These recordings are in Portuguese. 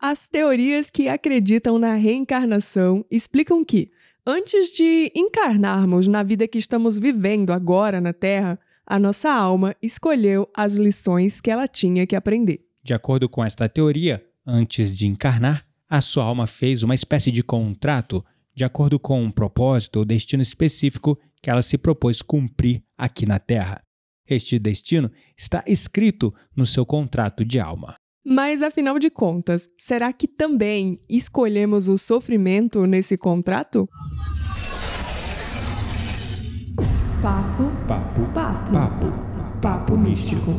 As teorias que acreditam na reencarnação explicam que, antes de encarnarmos na vida que estamos vivendo agora na Terra, a nossa alma escolheu as lições que ela tinha que aprender. De acordo com esta teoria, antes de encarnar, a sua alma fez uma espécie de contrato de acordo com um propósito ou destino específico que ela se propôs cumprir aqui na Terra. Este destino está escrito no seu contrato de alma. Mas afinal de contas, será que também escolhemos o sofrimento nesse contrato? Papo, Papo, papo, papo, papo místico.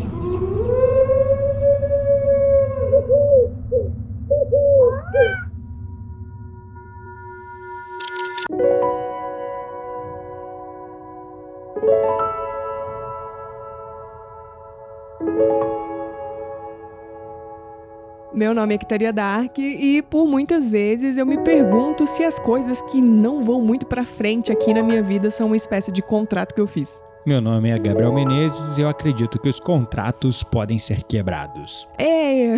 Meu nome é Kitaria Dark e por muitas vezes eu me pergunto se as coisas que não vão muito pra frente aqui na minha vida são uma espécie de contrato que eu fiz. Meu nome é Gabriel Menezes e eu acredito que os contratos podem ser quebrados. É,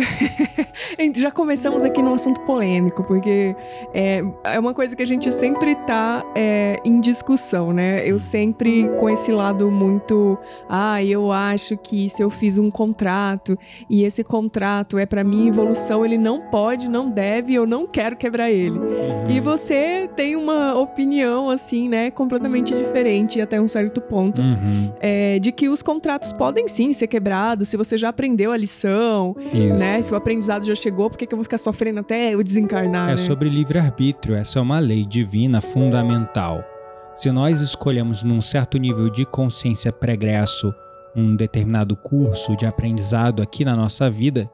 já começamos aqui num assunto polêmico, porque é, é uma coisa que a gente sempre tá é, em discussão, né? Eu sempre com esse lado muito, ah, eu acho que se eu fiz um contrato e esse contrato é para minha evolução, ele não pode, não deve, eu não quero quebrar ele. E você tem uma opinião assim, né, completamente diferente até um certo ponto. Uhum. É, de que os contratos podem sim ser quebrados se você já aprendeu a lição, Isso. né? Se o aprendizado já chegou, por que, que eu vou ficar sofrendo até eu desencarnar? É né? sobre livre-arbítrio, essa é uma lei divina fundamental. Se nós escolhemos num certo nível de consciência pregresso um determinado curso de aprendizado aqui na nossa vida,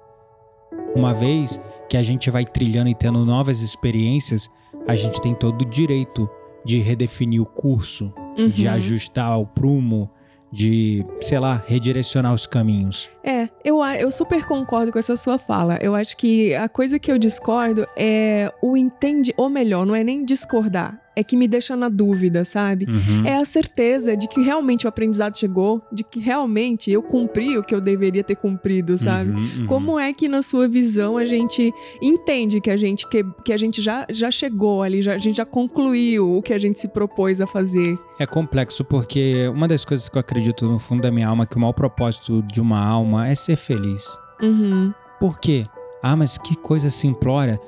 uma vez que a gente vai trilhando e tendo novas experiências, a gente tem todo o direito de redefinir o curso, de Uhum. ajustar o prumo, de, sei lá, redirecionar os caminhos. É, eu, eu super concordo com essa sua fala. Eu acho que a coisa que eu discordo é o entende, ou melhor, não é nem discordar, é que me deixa na dúvida, sabe? Uhum. É a certeza de que realmente o aprendizado chegou, de que realmente eu cumpri o que eu deveria ter cumprido, sabe? Uhum, uhum. Como é que na sua visão a gente entende que a gente que, que a gente já, já chegou ali, já, a gente já concluiu o que a gente se propôs a fazer? É complexo porque uma das coisas que eu acredito no fundo da minha alma é que o maior propósito de uma alma é ser feliz. Uhum. Por quê? Ah, mas que coisa simplória.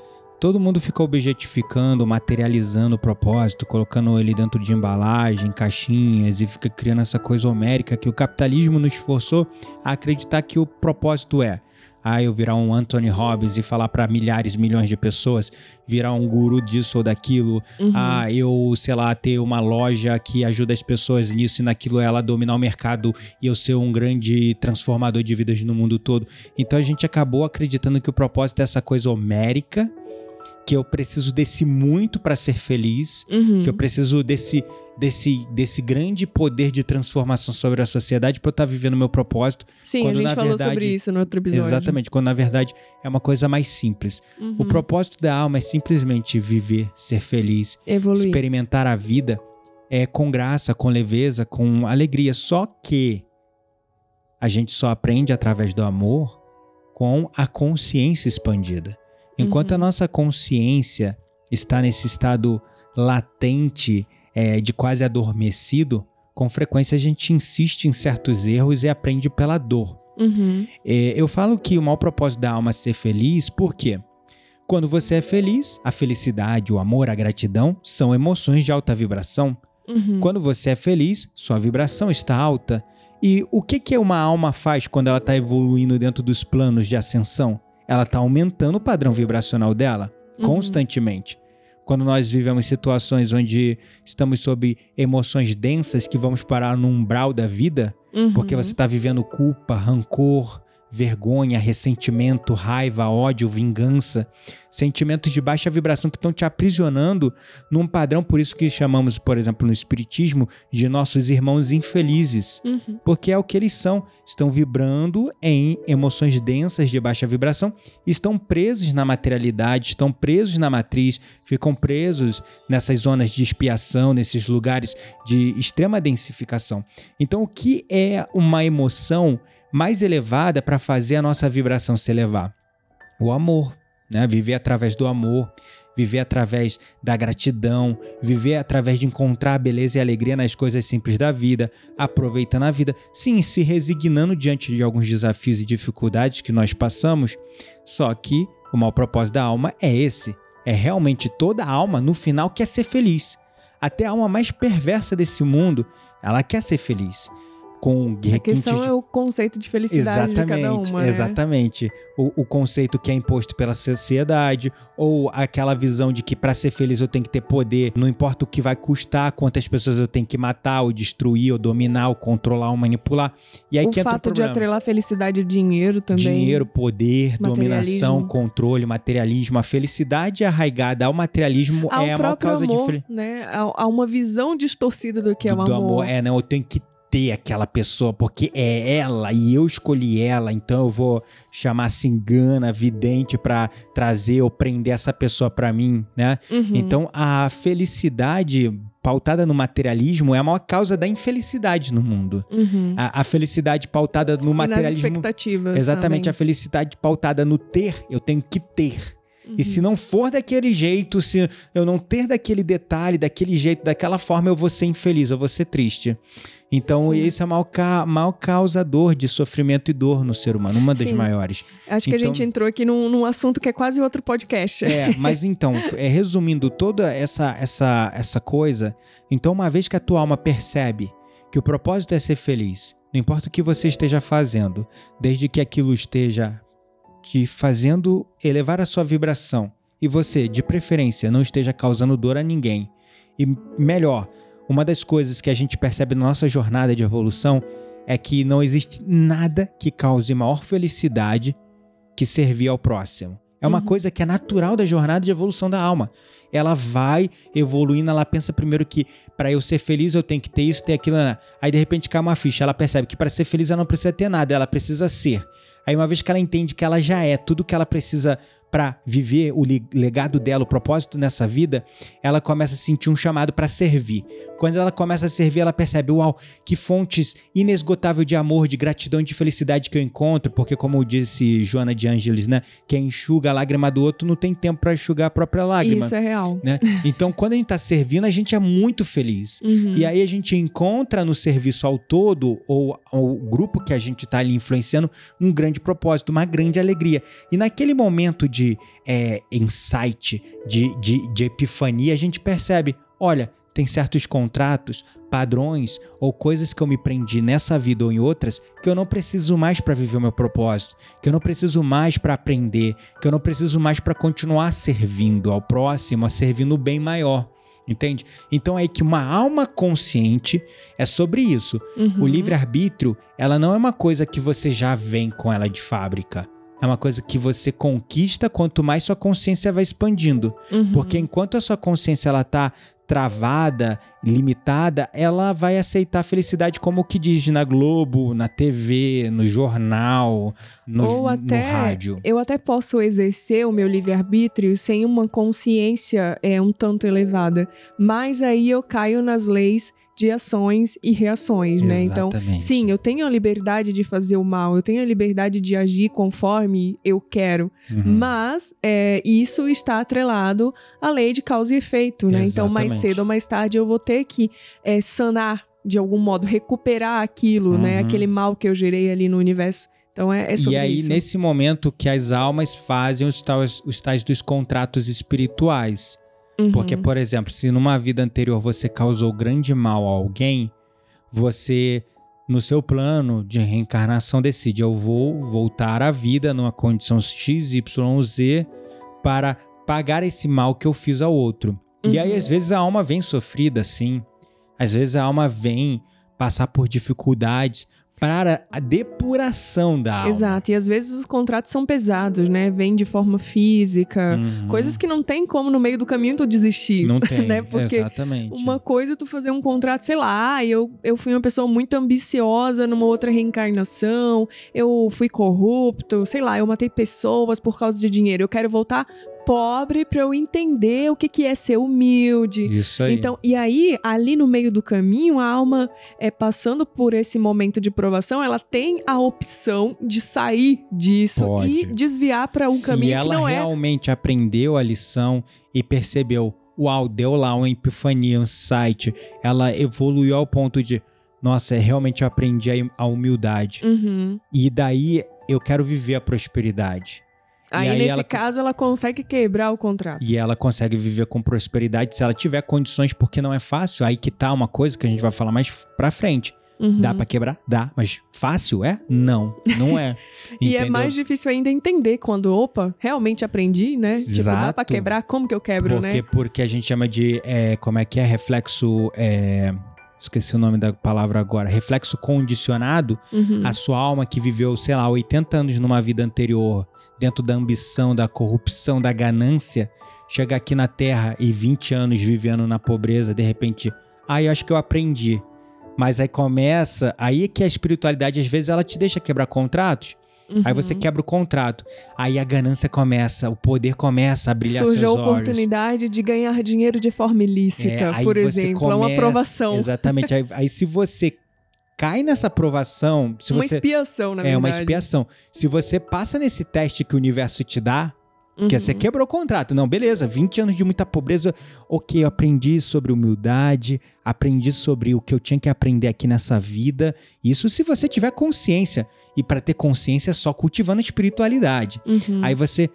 Todo mundo fica objetificando, materializando o propósito, colocando ele dentro de embalagem, caixinhas e fica criando essa coisa homérica que o capitalismo nos forçou a acreditar que o propósito é. Ah, eu virar um Anthony Robbins e falar para milhares, milhões de pessoas, virar um guru disso ou daquilo, Uhum. ah, eu, sei lá, ter uma loja que ajuda as pessoas nisso e naquilo, ela dominar o mercado e eu ser um grande transformador de vidas no mundo todo. Então a gente acabou acreditando que o propósito é essa coisa homérica, que eu preciso desse muito para ser feliz, Uhum. que eu preciso desse desse desse grande poder de transformação sobre a sociedade para eu estar vivendo o meu propósito. Sim, a quando gente na falou verdade- sobre isso no outro episódio. Exatamente, quando na verdade é uma coisa mais simples. Uhum. O propósito da alma é simplesmente viver, ser feliz, Evoluir. experimentar a vida é com graça, com leveza, com alegria. Só que a gente só aprende através do amor com a consciência expandida. Enquanto Uhum. a nossa consciência está nesse estado latente, é, de quase adormecido, com frequência a gente insiste em certos erros e aprende pela dor. Uhum. É, eu falo que o maior propósito da alma é ser feliz, porque quando você é feliz, a felicidade, o amor, a gratidão são emoções de alta vibração. Uhum. Quando você é feliz, sua vibração está alta. E o que, que uma alma faz quando ela está evoluindo dentro dos planos de ascensão? Ela está aumentando o padrão vibracional dela Uhum. constantemente. Quando nós vivemos situações onde estamos sob emoções densas que vamos parar no umbral da vida, Uhum. porque você está vivendo culpa, rancor, vergonha, ressentimento, raiva, ódio, vingança, sentimentos de baixa vibração que estão te aprisionando num padrão, por isso que chamamos, por exemplo, no espiritismo, de nossos irmãos infelizes, Uhum. porque é o que eles são, estão vibrando em emoções densas de baixa vibração, estão presos na materialidade, estão presos na matriz, ficam presos nessas zonas de expiação, nesses lugares de extrema densificação. Então, o que é uma emoção mais elevada para fazer a nossa vibração se elevar? O amor. né? Viver através do amor, viver através da gratidão, viver através de encontrar a beleza e alegria nas coisas simples da vida, aproveitando a vida, sim, se resignando diante de alguns desafios e dificuldades que nós passamos. Só que o mau propósito da alma é esse: é realmente toda alma no final quer ser feliz. Até a alma mais perversa desse mundo, ela quer ser feliz com requintes... A questão é o conceito de felicidade exatamente, de cada uma, né? Exatamente. O, o, conceito que é imposto pela sociedade, ou aquela visão de que para ser feliz eu tenho que ter poder, não importa o que vai custar, quantas pessoas eu tenho que matar, ou destruir, ou dominar, ou controlar, ou manipular. E aí o que fato de atrelar felicidade e dinheiro também. Dinheiro, poder, dominação, controle, materialismo. A felicidade arraigada ao materialismo ao é a maior causa amor, de felicidade. Né? Há uma visão distorcida do que é o do amor. amor. É, não, eu tenho que ter aquela pessoa, porque é ela e eu escolhi ela, então eu vou chamar cingana, vidente para trazer ou prender essa pessoa para mim, né? Uhum. Então a felicidade pautada no materialismo é a maior causa da infelicidade no mundo. Uhum. A, a, felicidade pautada no materialismo. Nas expectativas. Exatamente, também. a felicidade pautada no ter, eu tenho que ter. Uhum. E se não for daquele jeito, se eu não ter daquele detalhe, daquele jeito, daquela forma, eu vou ser infeliz, eu vou ser triste. Então, Sim. esse é ca maior causador de sofrimento e dor no ser humano, uma das Sim. maiores. Acho que então, a gente entrou aqui num, num, assunto que é quase outro podcast. É, mas então, é, resumindo toda essa, essa, essa coisa, então, uma vez que a tua alma percebe que o propósito é ser feliz, não importa o que você esteja fazendo, desde que aquilo esteja te fazendo elevar a sua vibração e você, de preferência, não esteja causando dor a ninguém. E melhor, uma das coisas que a gente percebe na nossa jornada de evolução é que não existe nada que cause maior felicidade que servir ao próximo. É uma uhum. coisa que é natural da jornada de evolução da alma. Ela vai evoluindo, ela pensa primeiro que para eu ser feliz eu tenho que ter isso, ter aquilo. Né? Aí de repente cai uma ficha, ela percebe que para ser feliz ela não precisa ter nada, ela precisa ser. Aí uma vez que ela entende que ela já é tudo que ela precisa para viver o legado dela, o propósito nessa vida, ela começa a sentir um chamado para servir. Quando ela começa a servir, ela percebe, uau, que fontes inesgotável de amor, de gratidão, de felicidade que eu encontro, porque como disse Joana de Angelis, né, quem enxuga a lágrima do outro não tem tempo para enxugar a própria lágrima. Isso é real. Né? Então, quando a gente tá servindo, a gente é muito feliz. Uhum. E aí a gente encontra no serviço ao todo ou ao grupo que a gente tá ali influenciando um grande propósito, uma grande alegria. E naquele momento de de é, insight, de, de, de epifania, a gente percebe: olha, tem certos contratos, padrões ou coisas que eu me prendi nessa vida ou em outras que eu não preciso mais para viver o meu propósito, que eu não preciso mais para aprender, que eu não preciso mais para continuar servindo ao próximo, a servindo o bem maior. Entende? Então é que uma alma consciente é sobre isso. Uhum. O livre-arbítrio, ela não é uma coisa que você já vem com ela de fábrica. É uma coisa que você conquista quanto mais sua consciência vai expandindo. Uhum. Porque enquanto a sua consciência ela tá travada, limitada, ela vai aceitar a felicidade como o que diz na Globo, na TV, no jornal, no, Ou até, no rádio. Eu até posso exercer o meu livre-arbítrio sem uma consciência é, um tanto elevada. Mas aí eu caio nas leis de ações e reações, né? Então, sim, eu tenho a liberdade de fazer o mal, eu tenho a liberdade de agir conforme eu quero, uhum. mas é, isso está atrelado à lei de causa e efeito, né? Exatamente. Então, mais cedo ou mais tarde eu vou ter que é, sanar de algum modo, recuperar aquilo, né? uhum. né? Aquele mal que eu gerei ali no universo. Então é, é sobre E aí, isso. nesse momento que as almas fazem os tais, os tais dos contratos espirituais. Uhum. Porque, por exemplo, se numa vida anterior você causou grande mal a alguém, você, no seu plano de reencarnação, decide: eu vou voltar à vida numa condição X, Y, Z para pagar esse mal que eu fiz ao outro. Uhum. E aí, às vezes, a alma vem sofrida, sim. Às vezes a alma vem passar por dificuldades, para a depuração da alma. Exato, e às vezes os contratos são pesados, né? Vêm de forma física, Uhum. coisas que não tem como no meio do caminho tu desistir. Não tem, né? Porque exatamente. Uma coisa é tu fazer um contrato, sei lá, eu, eu fui uma pessoa muito ambiciosa numa outra reencarnação, eu fui corrupto, sei lá, eu matei pessoas por causa de dinheiro, eu quero voltar pobre para eu entender o que, que é ser humilde. Isso aí. Então, e aí, ali no meio do caminho, a alma é passando por esse momento de provação, ela tem a opção de sair disso Pode. e desviar para um Se caminho ela que não é realmente aprendeu a lição e percebeu, uau, deu lá uma epifania, um site, ela evoluiu ao ponto de, nossa, realmente eu aprendi a- a humildade. Uhum. E daí eu quero viver a prosperidade. Aí, aí nesse ela- caso, ela consegue quebrar o contrato. E ela consegue viver com prosperidade se ela tiver condições, porque não é fácil. Aí que tá uma coisa que a gente vai falar mais pra frente. Uhum. Dá pra quebrar? Dá. Mas fácil é? Não. Não é. E é mais difícil ainda entender quando, opa, realmente aprendi, né? Tipo, dá pra Exato. quebrar, como que eu quebro, porque, né? porque a gente chama de. é, como é que é? Reflexo. é, esqueci o nome da palavra agora. Reflexo condicionado. Uhum. A sua alma que viveu, sei lá, 80 anos numa vida anterior, dentro da ambição, da corrupção, da ganância, chegar aqui na Terra e 20 anos vivendo na pobreza, de repente, ah, eu acho que eu aprendi. Mas aí começa, aí é que a espiritualidade às vezes ela te deixa quebrar contratos. Aí você Uhum. quebra o contrato. Aí a ganância começa, o poder começa a brilhar Surge a seus olhos. oportunidade de ganhar dinheiro de forma ilícita, É, por exemplo. é uma começa- aprovação. Exatamente. aí, aí se você cai nessa aprovação, se uma você expiação, na é verdade. uma expiação. Se você passa nesse teste que o universo te dá, que Uhum. você quebrou o contrato. Não, beleza, 20 anos de muita pobreza. Ok, eu aprendi sobre humildade, aprendi sobre o que eu tinha que aprender aqui nessa vida. Isso se você tiver consciência. E para ter consciência é só cultivando a espiritualidade. Uhum. Aí você,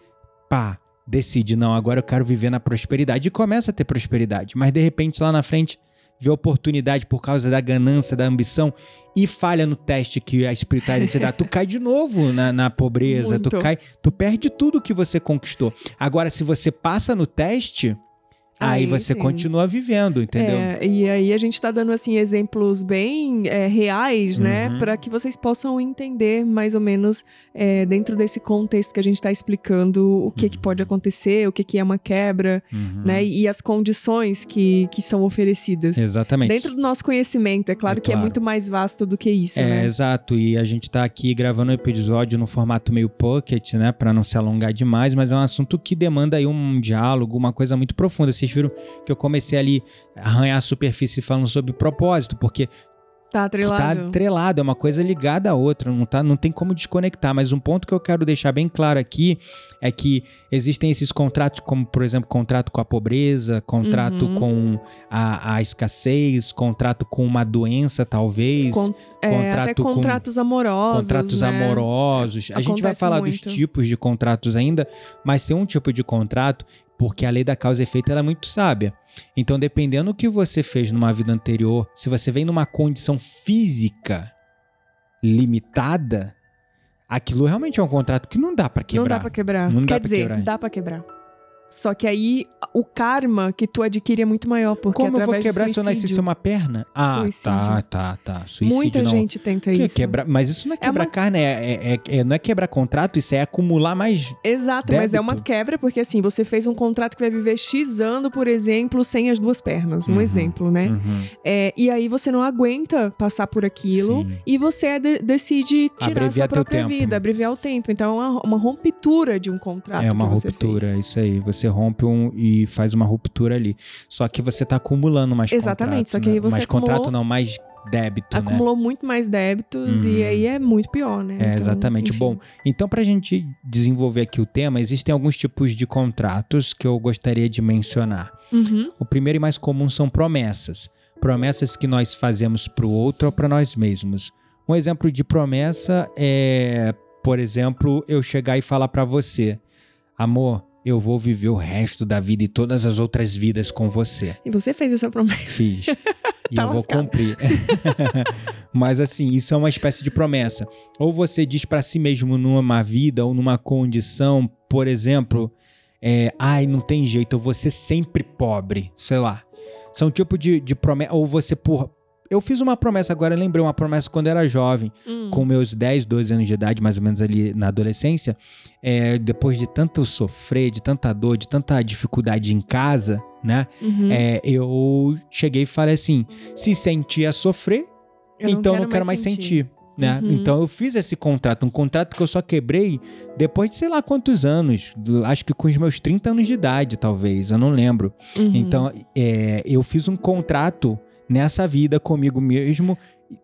pá, decide, não, agora eu quero viver na prosperidade e começa a ter prosperidade. Mas de repente lá na frente vê oportunidade por causa da ganância, da ambição e falha no teste que a espiritualidade te dá. Tu cai de novo na, na pobreza, tu Muito. cai, tu perde tudo que você conquistou. Agora, se você passa no teste, aí, Aí você sim. continua vivendo, entendeu? É, e aí a gente tá dando assim exemplos bem é, reais, né, Uhum. para que vocês possam entender mais ou menos é, dentro desse contexto que a gente tá explicando o que que pode acontecer, o que que é uma quebra, Uhum. né, e as condições que, que são oferecidas. Exatamente. Dentro do nosso conhecimento, é claro É que é claro. muito mais vasto do que isso, É, né? exato. E a gente tá aqui gravando um episódio no formato meio pocket, né? Pra não se alongar demais, mas é um assunto que demanda aí um diálogo, uma coisa muito profunda. Vocês viram que eu comecei ali a arranhar a superfície falando sobre propósito, porque Tá tá atrelado. atrelado, é uma coisa ligada à outra, não, tá, não tem como desconectar. Mas um ponto que eu quero deixar bem claro aqui é que existem esses contratos, como por exemplo, contrato com a pobreza, contrato Uhum. com a, a escassez, contrato com uma doença, talvez. Con- é, até contrato com- contratos amorosos. contratos né? amorosos. A gente vai Acontece falar muito. dos tipos de contratos ainda, mas tem um tipo de contrato porque a lei da causa e efeito é muito sábia. Então, dependendo do que você fez numa vida anterior, se você vem numa condição física limitada, aquilo realmente é um contrato que não dá pra quebrar. Não dá pra quebrar. Não dá Quer pra dizer, quebrar. dá pra quebrar. Só que aí o karma que tu adquire é muito maior, porque Como eu vou quebrar se eu sem uma perna? Ah, Suicídio. tá, tá, tá. Suicídio Muita não. gente tenta Que isso. quebrar- mas isso não é É quebrar uma- carne, é, é- é- é- não é quebrar contrato, isso é acumular mais. Exato, mas é uma Débito. quebra, porque assim, você fez um contrato que vai viver X anos, por exemplo, sem as duas pernas. Um Uhum. exemplo, né? Uhum. É, e aí você não aguenta passar por aquilo Sim. e você de- decide tirar a Abreviar sua própria vida, abreviar o tempo. Então é uma, uma rompitura de um contrato. É uma ruptura, isso aí. Você rompe um e faz uma ruptura ali. Só que você tá acumulando mais Exatamente, contratos, só que aí né? você mais acumulou- contrato não, mais débito, né? Acumulou muito mais débitos Uhum. e aí é muito pior, né? É, Então, exatamente. enfim. Bom, então pra gente desenvolver aqui o tema, existem alguns tipos de contratos que eu gostaria de mencionar. Uhum. O primeiro e mais comum são promessas. Promessas que nós fazemos pro outro ou para nós mesmos. Um exemplo de promessa é, por exemplo, eu chegar e falar pra você: "Amor, eu vou viver o resto da vida e todas as outras vidas com você". E você fez essa promessa. Fiz. E Tá eu vou lascado. cumprir. Mas assim, isso é uma espécie de promessa. Ou você diz pra si mesmo numa vida ou numa condição, por exemplo, é, ai, não tem jeito, eu vou ser sempre pobre, sei lá. São tipo de, de promessa. Ou você, por. Eu fiz uma promessa agora, eu lembrei uma promessa quando eu era jovem, Hum. com meus 10, 12 anos de idade, mais ou menos ali na adolescência. É, depois de tanto sofrer, de tanta dor, de tanta dificuldade em casa, né? Uhum. É, eu cheguei e falei assim: se sentia sofrer, Eu então não quero mais sentir. né? Uhum. Então eu fiz esse contrato, um contrato que eu só quebrei depois de sei lá quantos anos, acho que com os meus 30 anos de idade, talvez, eu não lembro. Uhum. Então, é, eu fiz um contrato nessa vida comigo mesmo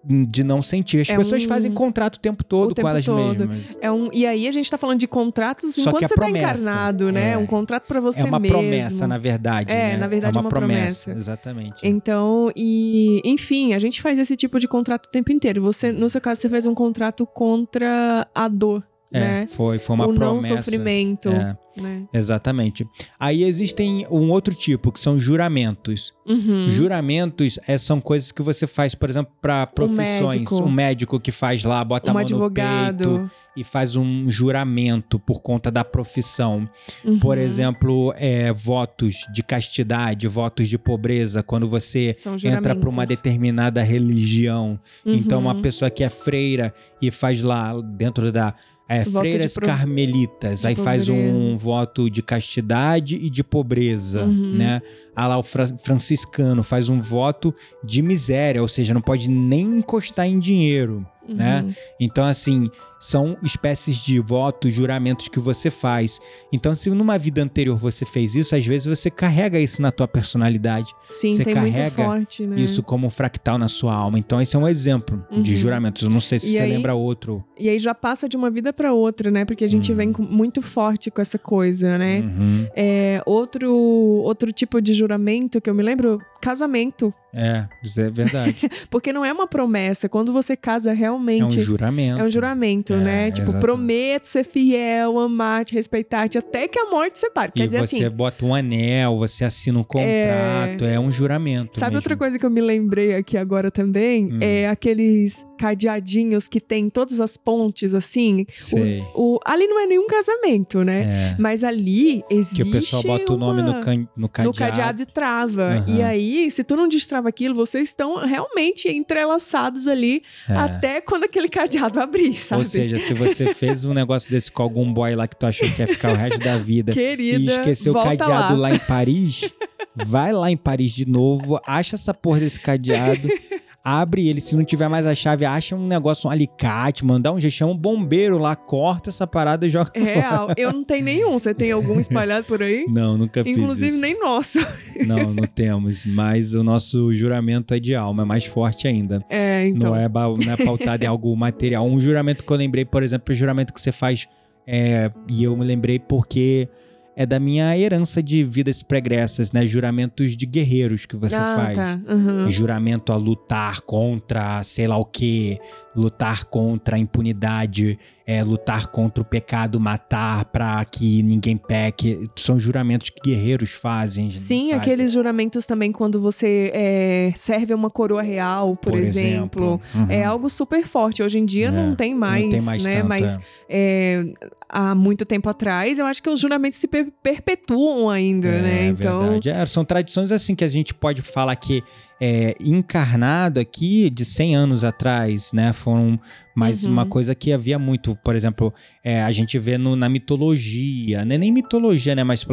de não sentir. As É pessoas um- fazem contrato o tempo todo O tempo com elas todo. mesmas. É um, e aí a gente tá falando de contratos Só enquanto é você promessa. tá encarnado, né? É. Um contrato pra você É uma mesmo. promessa, na verdade. É, né? na verdade é é uma, uma promessa. promessa. Exatamente. Então, e enfim, a gente faz esse tipo de contrato o tempo inteiro. Você, no seu caso, você fez um contrato contra a dor, É, né? foi, foi uma o promessa. não sofrimento, É, né? exatamente. Aí existem um outro tipo, que são juramentos. Uhum. Juramentos é, são coisas que você faz, por exemplo, para profissões. médico. Um médico que faz lá, bota a um mão no peito advogado. e faz um juramento por conta da profissão. Uhum. Por exemplo, é, votos de castidade, votos de pobreza, quando você entra para uma determinada religião. Então, uma Uhum. pessoa que é freira e faz lá dentro da. É, Voto freiras pro- carmelitas, de aí faz um pobreza. voto de castidade e de pobreza, Uhum. né? Ah lá, o fra- franciscano faz um voto de miséria, ou seja, não pode nem encostar em dinheiro, né? Uhum. Então, assim, são espécies de votos, juramentos que você faz. Então, se numa vida anterior você fez isso, às vezes você carrega isso na tua personalidade, Sim, Você tem muito carrega forte, né? isso como um fractal na sua alma. Então, esse é um exemplo de Uhum. juramentos. Eu não sei se E você aí- lembra outro. E aí já passa de uma vida pra outra, né? Porque a gente Uhum. vem muito forte com essa coisa, né? Uhum. É, outro, outro tipo de juramento que eu me lembro, casamento. É, isso é verdade. Porque não é uma promessa. Quando você casa é um realmente. juramento. É um juramento, É, né? Tipo, exatamente. prometo ser fiel, amar-te, respeitar-te, até que a morte separe. Quer E dizer você assim, bota um anel, você assina um contrato, é, um juramento. sabe mesmo. outra coisa que eu me lembrei aqui agora também? Hum. É aqueles cadeadinhos que tem todas as pontes, assim. Os- o, ali não é nenhum casamento, né? É. Mas ali existe. Que o pessoal bota o nome uma- no, can... no no cadeado. cadeado e trava. Aham. E aí, se tu não aquilo, vocês estão realmente entrelaçados ali É. até quando aquele cadeado abrir, sabe? Ou seja, se você fez um negócio desse com algum boy lá que tu achou que ia ficar o resto da vida Querida, e esqueceu o cadeado lá. lá. em Paris, vai lá em Paris de novo, acha essa porra desse cadeado, abre ele, se não tiver mais a chave, acha um negócio, um alicate, mandar um jeito, chama um bombeiro lá, corta essa parada e joga fora. Real. Eu não tenho nenhum. Você tem algum espalhado por aí? Não, nunca fiz Inclusive, nem nosso. Não, não temos, mas o nosso juramento é de alma, é mais forte ainda. É, então. Não, é, não é pautado em algo material. Um juramento que eu lembrei, por exemplo, é o juramento que você faz, é, e eu me lembrei porque é da minha herança de vidas pregressas, né? Juramentos de guerreiros que você ah, faz. tá. Uhum. Juramento a lutar contra sei lá o que, lutar contra a impunidade, é, lutar contra o pecado, matar pra que ninguém peque. São juramentos que guerreiros fazem. Sim, fazem. aqueles juramentos também quando você é, serve uma coroa real, por, exemplo. Uhum. É algo super forte. Hoje em dia É, não tem mais, não tem mais né? tanto, Mas é. é, há muito tempo atrás, eu acho que os juramentos se per- perpetuam ainda, É, né? Então, verdade. É, são tradições assim que a gente pode falar que é encarnado aqui de 100 anos atrás, né? Foram mas Uhum. uma coisa que havia muito, por exemplo, é, a gente vê no- na mitologia, não é nem mitologia, né? Mas,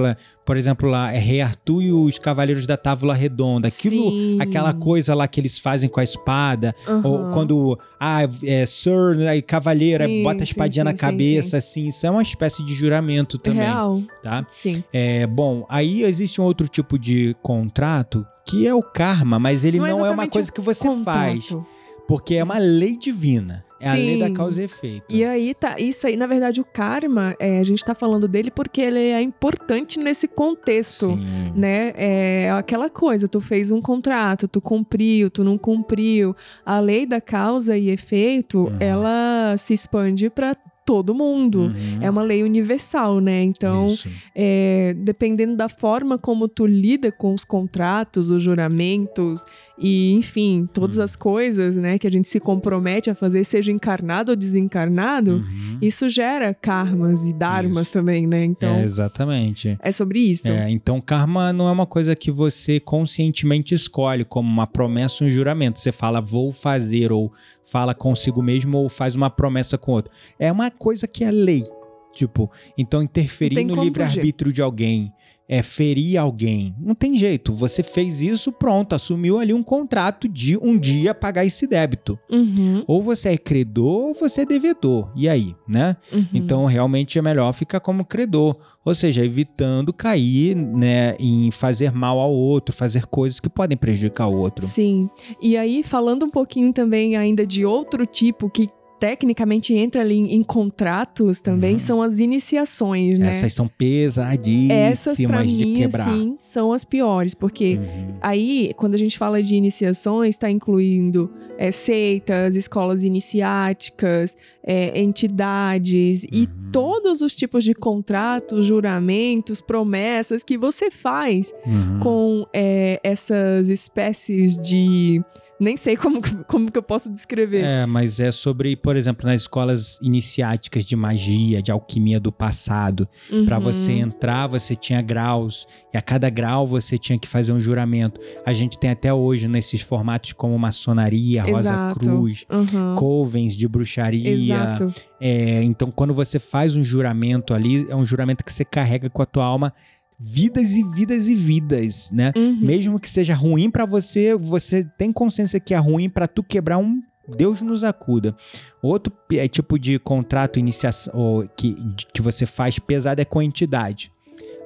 por exemplo, lá, é Rei Arthur e os Cavaleiros da Távola Redonda. Aquilo, Sim. aquela coisa lá que eles fazem com a espada, ou Aham. quando, ah, é Sir, aí Cavaleiro, aí Sim, bota a espadinha sim, na sim, cabeça, assim, isso é uma espécie de juramento também, Real. tá? Sim. É, bom, aí existe um outro tipo de contrato que é o karma, mas ele Não é não, é uma coisa que você faz, Contrato. porque é uma lei divina. É a lei da Sim. causa e efeito. E aí tá, isso aí, na verdade, o karma, é, a gente tá falando dele porque ele é importante nesse contexto. Sim. Né? É aquela coisa, tu fez um contrato, tu cumpriu, tu não cumpriu. A lei da causa e efeito, Uhum. ela se expande para todo mundo. Uhum. É uma lei universal, né? Então, Isso. é, dependendo da forma como tu lida com os contratos, os juramentos e, enfim, todas Uhum. as coisas, né, que a gente se compromete a fazer, seja encarnado ou desencarnado, Uhum. isso gera karmas e dharmas também, né? Então, É, é, exatamente. sobre isso. É, então, karma não é uma coisa que você conscientemente escolhe como uma promessa um juramento. Você fala, vou fazer, ou fala consigo mesmo, ou faz uma promessa com outro. É uma coisa que é lei. Tipo, então interferir no livre-arbítrio de alguém é ferir alguém. Não tem jeito. Você fez isso, pronto, assumiu ali um contrato de um dia pagar esse débito. Uhum. Ou você é credor ou você é devedor. E aí, né? Uhum. Então realmente é melhor ficar como credor, ou seja, evitando cair, né, em fazer mal ao outro, fazer coisas que podem prejudicar o outro. Sim. E aí falando um pouquinho também ainda de outro tipo que tecnicamente entra ali em, em contratos também Uhum. são as iniciações, né? Essas são pesadíssimas Essas pra de mim quebrar. assim são as piores, porque Uhum. Aí, quando a gente fala de iniciações, está incluindo é, seitas, escolas iniciáticas, é, entidades e Uhum. todos os tipos de contratos, juramentos, promessas que você faz Uhum. com é, essas espécies de. Nem sei como, como que eu posso descrever. É, mas é sobre, por exemplo, nas escolas iniciáticas de magia, de alquimia do passado. Pra Uhum. você entrar, você tinha graus, e a cada grau você tinha que fazer um juramento. A gente tem até hoje nesses formatos como maçonaria, Rosa. Cruz, Uhum. covens de bruxaria. Exato. É, então, quando você faz um juramento ali, é um juramento que você carrega com a tua alma vidas e vidas e vidas, né? Uhum. Mesmo que seja ruim pra você, você tem consciência que é ruim pra tu quebrar um Deus nos acuda. Outro é tipo de contrato iniciação que, que você faz pesado é com a entidade.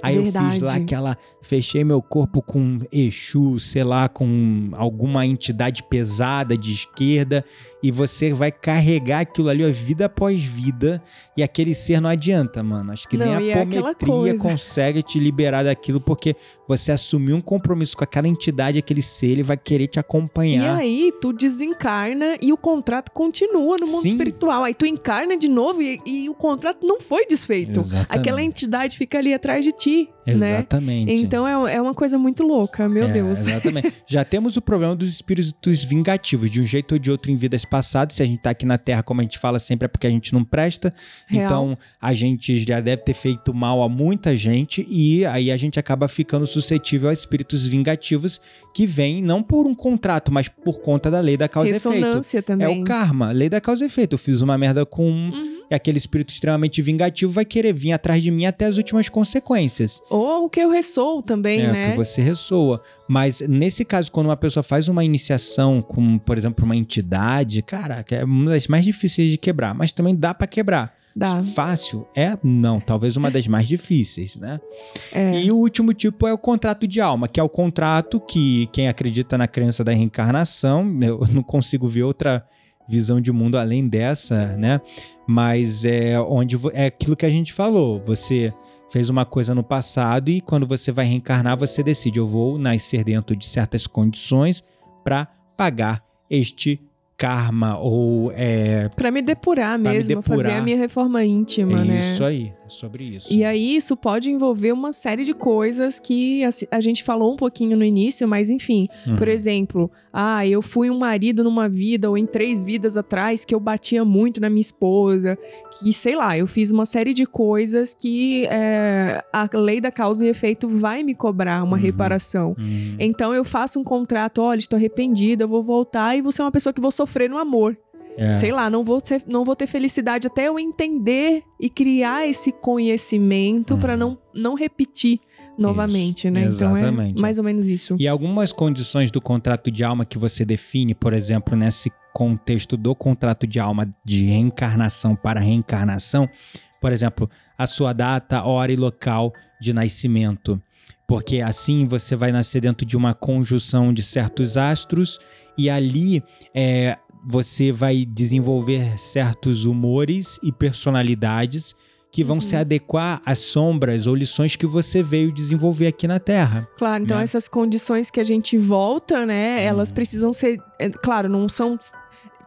Aí eu fiz lá Verdade. aquela. Fechei meu corpo com Exu, sei lá, com alguma entidade pesada de esquerda. E você vai carregar aquilo ali, ó, vida após vida. E aquele ser não adianta, mano. Acho que Não, nem e a é apometria consegue te liberar daquilo, porque você assumiu um compromisso com aquela entidade, aquele ser, ele vai querer te E acompanhar. aí, tu desencarna e o contrato continua no mundo Sim. espiritual. Aí tu encarna de novo e, e o contrato não foi desfeito. Exatamente. Aquela entidade fica ali atrás de ti, né? Exatamente. Então é, é uma coisa muito louca, meu É, Deus. Exatamente. Já temos o problema dos espíritos vingativos, de um jeito ou de outro em vidas passadas. Se a gente tá aqui na Terra, como a gente fala sempre, é porque a gente não presta. Real. Então, a gente já deve ter feito mal a muita gente e aí a gente acaba ficando suscetível a espíritos vingativos que vêm não por um contrato, mas por conta da lei da causa e efeito. Ressonância É também. o karma, lei da causa e efeito. Eu fiz uma merda com um, Uhum. e aquele espírito extremamente vingativo vai querer vir atrás de mim até as últimas consequências. Ou o que eu ressoo também, É, né? que você ressoa. Mas nesse caso, quando uma pessoa faz uma iniciação com, por exemplo, uma entidade, caraca, é uma das mais difíceis de quebrar. Mas também dá pra quebrar. Dá. Fácil? É? Não. Talvez uma das mais difíceis, né? É. E o último tipo é o contrato de alma, que é o contrato que quem acredita na crença da reencarnação, eu não consigo ver outra visão de mundo além dessa, né? Mas é onde é aquilo que a gente falou, você fez uma coisa no passado e quando você vai reencarnar, você decide eu vou nascer dentro de certas condições para pagar este karma ou é, Pra me depurar Pra me mesmo, fazer depurar. a minha reforma íntima, é né? isso aí, sobre isso. E aí, isso pode envolver uma série de coisas que a, a gente falou um pouquinho no início, mas enfim. Uhum. Por exemplo, ah, eu fui um marido numa vida ou em três vidas atrás que eu batia muito na minha esposa, que sei lá, eu fiz uma série de coisas que é, a lei da causa e efeito vai me cobrar uma Uhum. reparação. Hum. Então eu faço um contrato, olha, estou arrependida, eu vou voltar e vou ser uma pessoa que vou sofrer no amor. É. Sei lá, não vou, ser- não vou ter felicidade até eu entender e criar esse conhecimento pra Uhum. não, não repetir novamente, né? Então exatamente. é mais ou menos isso. E algumas condições do contrato de alma que você define, por exemplo, nesse contexto do contrato de alma de reencarnação para reencarnação, por exemplo, a sua data, hora e local de nascimento. Porque assim você vai nascer dentro de uma conjunção de certos astros e ali é, você vai desenvolver certos humores e personalidades que vão Uhum. se adequar às sombras ou lições que você veio desenvolver aqui na Terra. Claro, então né? essas condições que a gente volta, né? Elas Uhum. precisam ser. é, claro, não são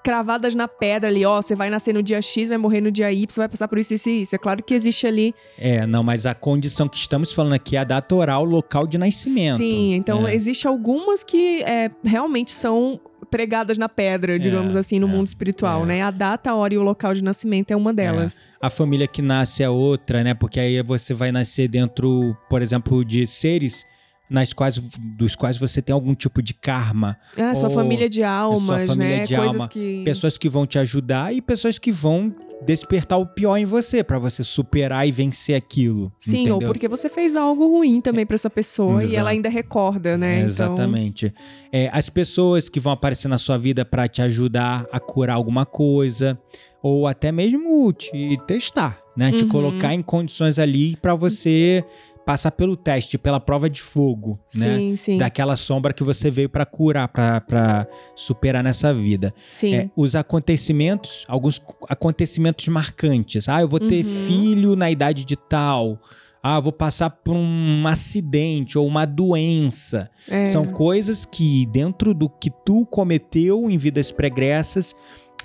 cravadas na pedra ali, ó, você vai nascer no dia X, vai morrer no dia Y, vai passar por isso, isso e isso. É claro que existe ali. É, não, mas a condição que estamos falando aqui é a data oral, local de nascimento. Sim, então É. existe algumas que é, realmente são pregadas na pedra, digamos assim, no é, mundo espiritual, é. né? A data, a hora e o local de nascimento é uma delas. A família que nasce é outra, né? Porque aí você vai nascer dentro, por exemplo, de seres nas quais, dos quais você tem algum tipo de karma. Ah, sua família de almas, família né? de Coisas alma. que. Pessoas que vão te ajudar e pessoas que vão despertar o pior em você, para você superar e vencer aquilo. Sim, entendeu? ou porque você fez algo ruim também pra essa pessoa e Exato. ela ainda recorda, né? É, Então, exatamente. É, as pessoas que vão aparecer na sua vida para te ajudar a curar alguma coisa, ou até mesmo te testar, né? Te Uhum. colocar em condições ali para você passar pelo teste, pela prova de fogo, né? sim, sim, Daquela sombra que você veio para curar, para superar nessa vida. sim. É, os acontecimentos, alguns acontecimentos marcantes. Ah, eu vou ter Uhum. filho na idade de tal. Ah, eu vou passar por um acidente ou uma doença. É. São coisas que, dentro do que tu cometeu em vidas pregressas,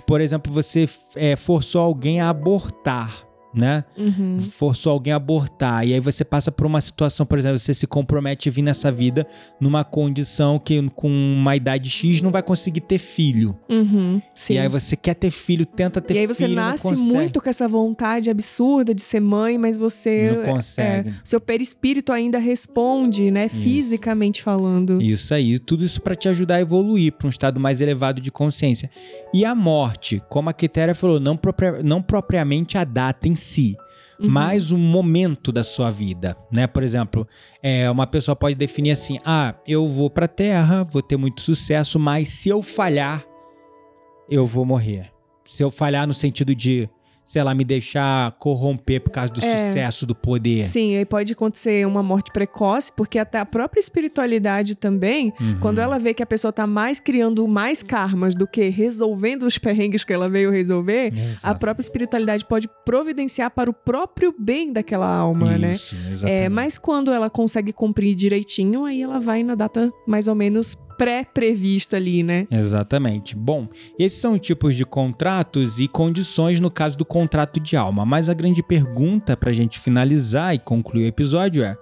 por exemplo, você é, forçou alguém a abortar, né? Uhum. Forçou alguém a abortar. E aí você passa por uma situação, por exemplo, você se compromete a vir nessa vida numa condição que com uma idade X não vai conseguir ter filho. Uhum. E aí você quer ter filho, tenta ter E aí filho, você não nasce muito com essa vontade absurda de ser mãe, mas você. Não consegue. é, seu perispírito ainda responde, né? Fisicamente falando. Isso aí, tudo isso para te ajudar a evoluir para um estado mais elevado de consciência. E a morte, como a Quitéria falou, não, propria- não propriamente a data em si, Uhum. mas o momento da sua vida, né? Por exemplo, é, uma pessoa pode definir assim: ah, eu vou para a Terra, vou ter muito sucesso, mas se eu falhar, eu vou morrer. Se eu falhar no sentido de, sei lá, me deixar corromper por causa do É. sucesso, do poder. Sim, aí pode acontecer uma morte precoce, porque até a própria espiritualidade também, Uhum. quando ela vê que a pessoa tá mais criando mais karmas do que resolvendo os perrengues que ela veio resolver, a Exato. própria espiritualidade pode providenciar para o próprio bem daquela alma, né? Isso, É, exatamente. mas quando ela consegue cumprir direitinho, aí ela vai na data mais ou menos pré-prevista ali, né? Exatamente. Bom, esses são tipos de contratos e condições no caso do contrato de alma. Mas a grande pergunta para a gente finalizar e concluir o episódio é: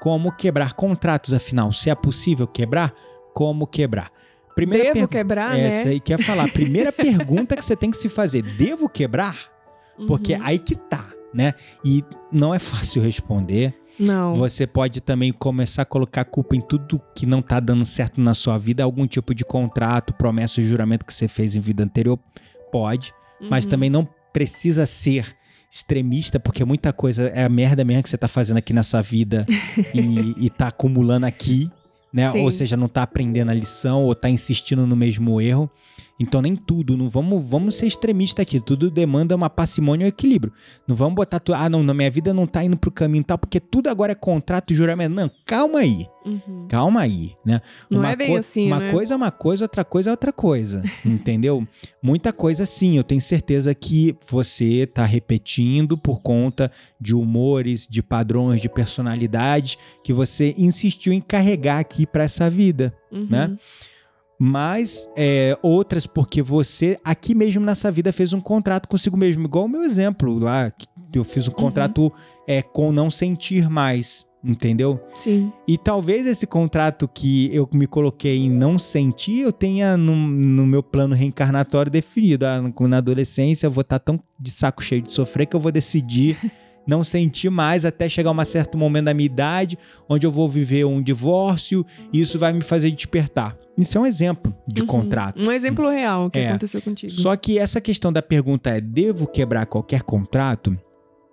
como quebrar contratos? Afinal, se é possível quebrar, como quebrar? Devo per- quebrar, Essa né? aí que ia falar. Primeira pergunta que você tem que se fazer: devo quebrar? Porque Uhum. aí que tá, né? E não é fácil responder. Não. Você pode também começar a colocar culpa em tudo que não tá dando certo na sua vida, algum tipo de contrato, promessa juramento que você fez em vida anterior, pode, mas Uhum. também não precisa ser extremista, porque muita coisa é a merda mesmo que você tá fazendo aqui nessa vida e, e tá acumulando aqui, né? Sim. Ou seja, não tá aprendendo a lição ou tá insistindo no mesmo erro. Então nem tudo, não vamos, vamos ser extremista aqui, tudo demanda uma parcimônia e um equilíbrio. Não vamos botar tu, ah, não, na minha vida não tá indo pro caminho tal, porque tudo agora é contrato e juramento. Não, calma aí. Uhum. Calma aí, né? Não é bem assim, Uma né? coisa é uma coisa, outra coisa é outra coisa, entendeu? Muita coisa sim, eu tenho certeza que você tá repetindo por conta de humores, de padrões, de personalidade que você insistiu em carregar aqui pra essa vida, Uhum. né? Mas é, outras porque você aqui mesmo nessa vida fez um contrato consigo mesmo, igual o meu exemplo lá, que eu fiz um contrato é, com não sentir mais, entendeu? Sim. E talvez esse contrato que eu me coloquei em não sentir, eu tenha no, no meu plano reencarnatório definido. Ah, na adolescência eu vou estar tão de saco cheio de sofrer que eu vou decidir não sentir mais até chegar um certo momento da minha idade, onde eu vou viver um divórcio e isso vai me fazer despertar. Isso é um exemplo de Uhum. contrato. Um exemplo real que É. aconteceu contigo. Só que essa questão da pergunta é: devo quebrar qualquer contrato?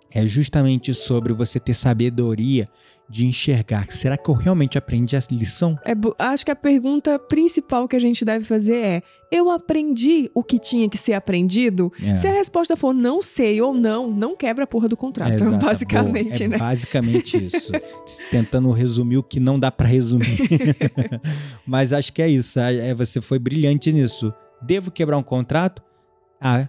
É justamente sobre você ter sabedoria de enxergar. Será que eu realmente aprendi a lição? É acho que a pergunta principal que a gente deve fazer é: eu aprendi o que tinha que ser aprendido? É. Se a resposta for não sei ou não, não quebra a porra do contrato. Exato, basicamente, é né? Basicamente isso. Tentando resumir o que não dá pra resumir. Mas acho que é isso. É, você foi brilhante nisso. Devo quebrar um contrato? A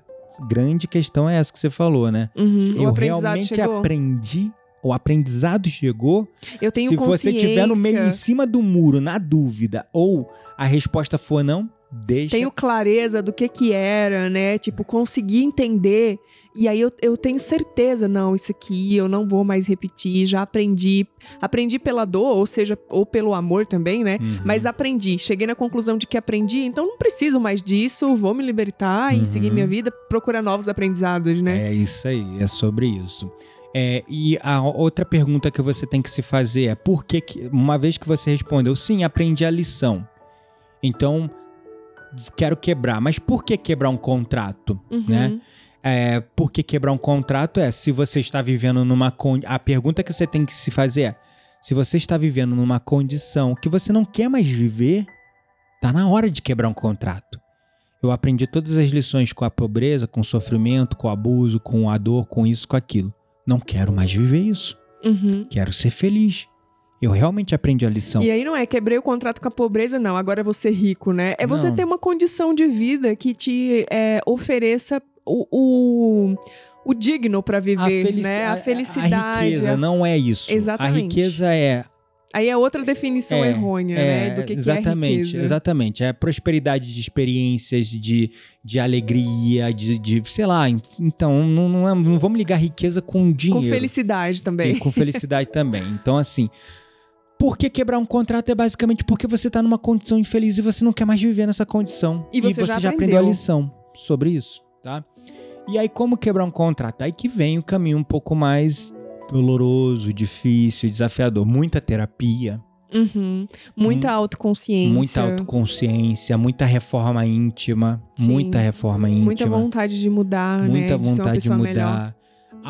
grande questão é essa que você falou, né? Uhum. Eu realmente chegou. aprendi. O aprendizado chegou. Eu tenho Se você consciência. estiver no meio em cima do muro, na dúvida, ou a resposta for não, deixa. Tenho clareza do que que era, né? Tipo, consegui entender. E aí eu, eu tenho certeza, não, isso aqui eu não vou mais repetir, já aprendi. Aprendi pela dor, ou seja, ou pelo amor também, né? Uhum. Mas aprendi. Cheguei na conclusão de que aprendi, então não preciso mais disso, vou me libertar e Uhum. seguir minha vida, procurar novos aprendizados, né? É isso aí, é sobre isso. É, e a outra pergunta que você tem que se fazer é por que, que uma vez que você respondeu sim, aprendi a lição. Então, quero quebrar. Mas por que quebrar um contrato, Uhum. né? É, porque quebrar um contrato é se você está vivendo numa. Con... A pergunta que você tem que se fazer é: se você está vivendo numa condição que você não quer mais viver, tá na hora de quebrar um contrato. Eu aprendi todas as lições com a pobreza, com o sofrimento, com o abuso, com a dor, com isso, com aquilo. Não quero mais viver isso. Uhum. Quero ser feliz. Eu realmente aprendi a lição. E aí não é quebrei o contrato com a pobreza, não. Agora é você rico, né? É você Não. ter uma condição de vida que te é, ofereça o, o, o digno pra viver, felici- né? A felicidade. A riqueza a- não é isso. Exatamente. A riqueza é Aí é outra definição É, errônea, É, né? Do que, que é exatamente, riqueza. exatamente. É prosperidade de experiências, de, de alegria, de, de sei lá. en- Então, não, não, é- não vamos ligar riqueza com dinheiro. Com felicidade também. E com felicidade também. Então, assim, por que quebrar um contrato é basicamente porque você tá numa condição infeliz e você não quer mais viver nessa condição. E você já aprendeu a lição sobre isso, tá? E aí, como quebrar um contrato? Aí que vem o caminho um pouco mais doloroso, difícil, desafiador. Muita terapia, Uhum. Muita autoconsciência. muita autoconsciência, muita reforma íntima, Sim. muita reforma íntima. Muita vontade de mudar, muita né? De uma vontade de pessoa mudar. melhor.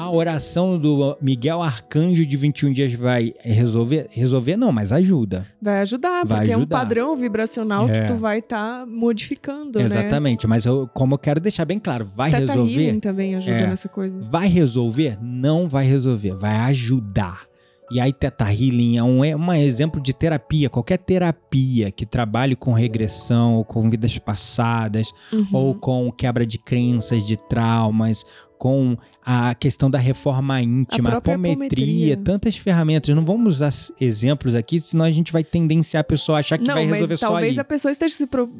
A oração do Miguel Arcanjo de 21 dias vai resolver? Resolver não, mas ajuda. Vai ajudar, Vai porque é um ajudar. padrão vibracional É. que tu vai estar modificando, né? Exatamente, mas eu, como eu quero deixar bem claro, vai Teta resolver? Healing também ajuda É. nessa coisa. Vai resolver? Não vai resolver, vai ajudar. E aí, Teta Healing é um, é um exemplo de terapia. Qualquer terapia que trabalhe com regressão, ou com vidas passadas, Uhum. ou com quebra de crenças, de traumas, com a questão da reforma íntima, a, apometria, tantas ferramentas. Não vamos usar exemplos aqui, senão a gente vai tendenciar a pessoa a achar que Não, vai resolver mas só talvez ali. a pessoa esteja se pro-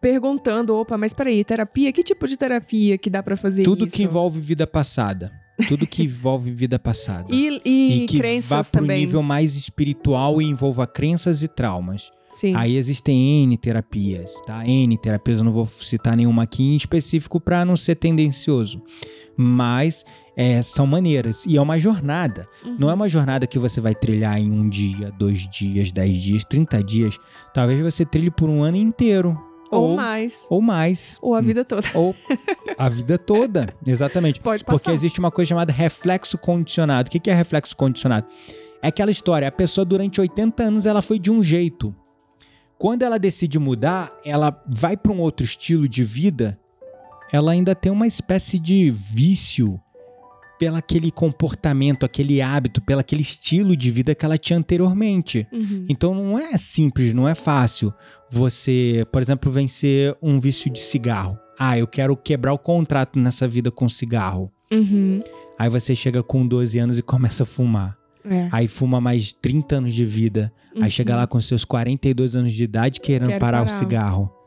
perguntando, opa, mas peraí, terapia? Que tipo de terapia que dá pra fazer Tudo isso? que envolve vida passada. Tudo que envolve vida passada. E, e, que vá crenças pro também. nível mais espiritual e envolva crenças e traumas. Sim. Aí existem N terapias, tá? N terapias, eu não vou citar nenhuma aqui em específico para não ser tendencioso. Mas é, são maneiras. E é uma jornada. Uhum. Não é uma jornada que você vai trilhar em um dia, dois dias, dez dias, 30 dias. Talvez você trilhe por um ano inteiro. Ou, mais. Ou mais. Ou a vida toda. Ou a vida toda. Exatamente. Pode passar. Porque existe uma coisa chamada reflexo condicionado. O que que é reflexo condicionado? É aquela história, a pessoa durante 80 anos ela foi de um jeito. Quando ela decide mudar, ela vai para um outro estilo de vida, ela ainda tem uma espécie de vício pelo aquele comportamento, aquele hábito, pelo aquele estilo de vida que ela tinha anteriormente. Uhum. Então não é simples, não é fácil você, por exemplo, vencer um vício de cigarro. Ah, eu quero quebrar o contrato nessa vida com cigarro. Uhum. Aí você chega com 12 anos e começa a fumar. É. Aí fuma mais 30 anos de vida. Aí chega lá com seus 42 anos de idade querendo Quero parar, o parar. cigarro.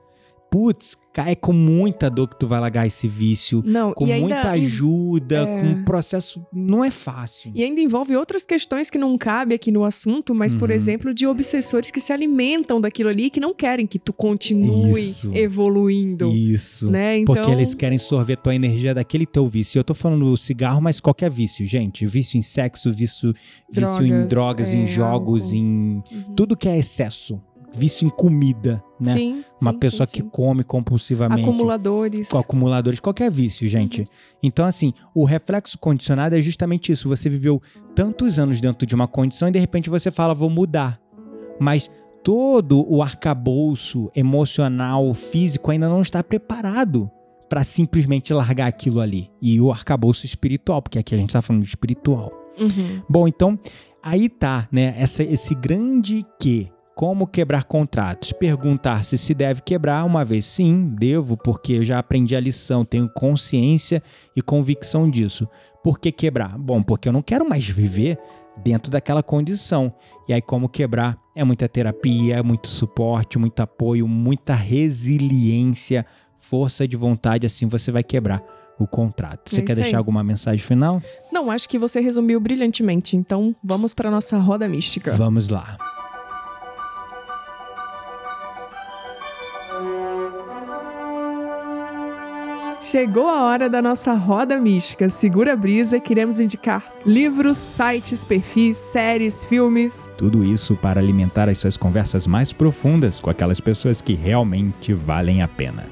Putz, é com muita dor que tu vai largar esse vício. Não, Com ainda muita ajuda, é. com um processo. Não é fácil. E ainda envolve outras questões que não cabe aqui no assunto, mas, por Uhum. exemplo, de obsessores que se alimentam daquilo ali e que não querem que tu continue Isso. evoluindo. Isso. Né? Então, Porque eles querem sorver tua energia daquele teu vício. Eu tô falando do cigarro, mas qualquer vício, gente. Vício em sexo, vício, vício em Drogas, drogas, em é, jogos, álcool. em Uhum. tudo que é excesso. Vício em comida, né? Sim, Uma sim, pessoa sim, que come compulsivamente. Acumuladores. Com acumuladores, qualquer vício, gente. Uhum. Então, assim, o reflexo condicionado é justamente isso. Você viveu tantos anos dentro de uma condição e de repente você fala, vou mudar. Mas todo o arcabouço emocional, físico ainda não está preparado para simplesmente largar aquilo ali. E o arcabouço espiritual, porque aqui a gente está falando de espiritual. Uhum. Bom, então, aí tá, né? Essa, esse grande que. Como quebrar contratos? Perguntar-se se deve quebrar uma vez. Sim, devo, porque eu já aprendi a lição, tenho consciência e convicção disso. Por que quebrar? Bom, porque eu não quero mais viver dentro daquela condição. E aí, como quebrar? É muita terapia, é muito suporte, muito apoio, muita resiliência, força de vontade, assim você vai quebrar o contrato. Você É quer isso aí. deixar alguma mensagem final? Não, acho que você resumiu brilhantemente. Então, vamos para nossa roda mística. Vamos lá. Chegou a hora da nossa roda mística. Segura a brisa, queremos indicar livros, sites, perfis, séries, filmes. Tudo isso para alimentar as suas conversas mais profundas com aquelas pessoas que realmente valem a pena.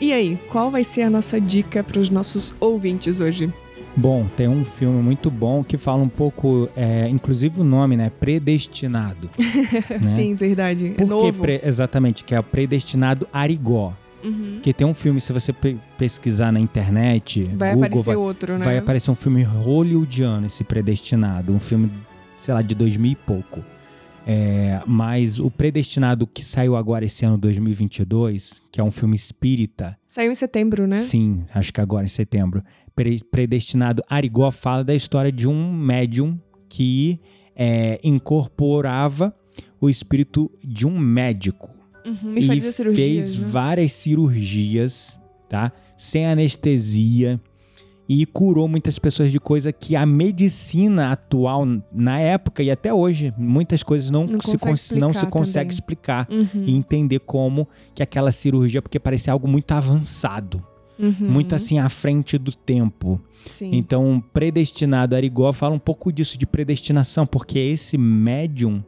E aí, qual vai ser a nossa dica para os nossos ouvintes hoje? Bom, tem um filme muito bom que fala um pouco, é, inclusive o nome, né? Predestinado. né? Sim, verdade. Por é novo. pre- exatamente, que é o Predestinado Arigó. Uhum. Que tem um filme, se você pe- pesquisar na internet, Vai Google, aparecer vai, outro, né? vai aparecer um filme hollywoodiano, esse Predestinado. Um filme, sei lá, de 2000 e pouco. É, mas o Predestinado que saiu agora esse ano, 2022, que é um filme espírita, Saiu em setembro, né? Sim, acho que agora em setembro. Pre- Predestinado Arigó fala da história de um médium que é, incorporava o espírito de um médico. Uhum. E fazia cirurgias, fez né? várias cirurgias, tá? Sem anestesia. E curou muitas pessoas de coisa que a medicina atual, na época e até hoje, muitas coisas não, Não se, não se explicar consegue também. explicar Uhum. e entender como que aquela cirurgia, porque parecia algo muito avançado, Uhum. muito assim à frente do tempo. Sim. Então, predestinado Arigó fala um pouco disso de predestinação, porque esse médium,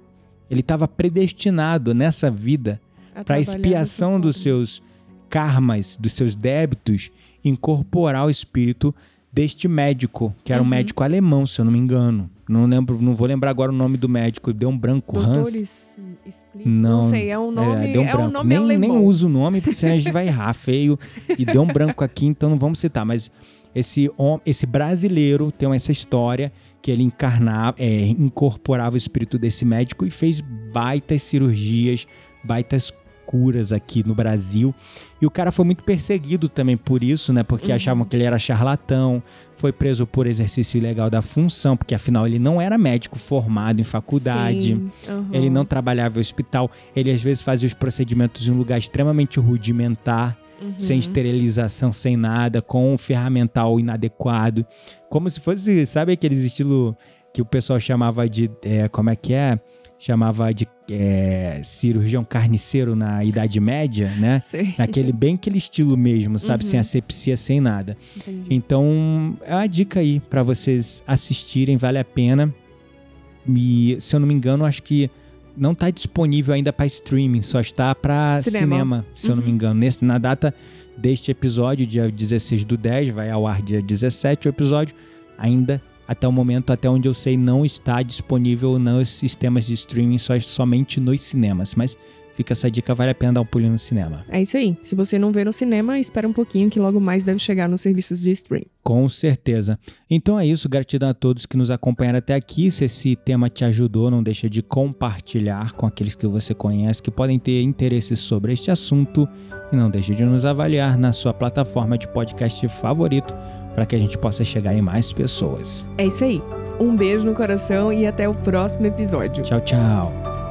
ele estava predestinado nessa vida para expiação dos seus karmas, dos seus débitos, incorporar o espírito deste médico, que era um Uhum. médico alemão, se eu não me engano. Não lembro, não vou lembrar agora o nome do médico, deu um branco, Hans. Doutores, explica. Não, Não sei, é um nome, É, deu um é branco. um nome nem, alemão. nem uso o nome, porque senão a gente vai errar feio. E deu um branco aqui, então não vamos citar. Mas esse, esse brasileiro tem essa história que ele encarnava, é, incorporava o espírito desse médico e fez baitas cirurgias, baitas curas aqui no Brasil. E o cara foi muito perseguido também por isso, né? Porque Uhum. achavam que ele era charlatão, foi preso por exercício ilegal da função, porque afinal ele não era médico formado em faculdade. Aham. Ele não trabalhava em hospital, ele às vezes fazia os procedimentos em um lugar extremamente rudimentar, Uhum. sem esterilização, sem nada, com um ferramental inadequado. Como se fosse, sabe aqueles estilo que o pessoal chamava de. é, como é que é? Chamava de é, cirurgião carniceiro na Idade Média, né? Sei, Naquele bem aquele estilo mesmo, sabe? Uhum. Sem asepsia, sem nada. entendi. Então, é uma dica aí pra vocês assistirem, vale a pena. E, se eu não me engano, acho que não tá disponível ainda pra streaming, só está pra Cinema. cinema, se eu não me Uhum. engano. Nesse, na data deste episódio, dia 16 do 10, vai ao ar dia 17 o episódio, ainda até o momento, até onde eu sei, não está disponível nos sistemas de streaming, só, somente nos cinemas. Mas fica essa dica, vale a pena dar um pulinho no cinema. É isso aí. Se você não vê no cinema, espera um pouquinho que logo mais deve chegar nos serviços de stream. Com certeza. Então é isso, gratidão a todos que nos acompanharam até aqui. Se esse tema te ajudou, não deixa de compartilhar com aqueles que você conhece que podem ter interesse sobre este assunto e não deixe de nos avaliar na sua plataforma de podcast favorito para que a gente possa chegar em mais pessoas. É isso aí. Um beijo no coração e até o próximo episódio. Tchau, tchau.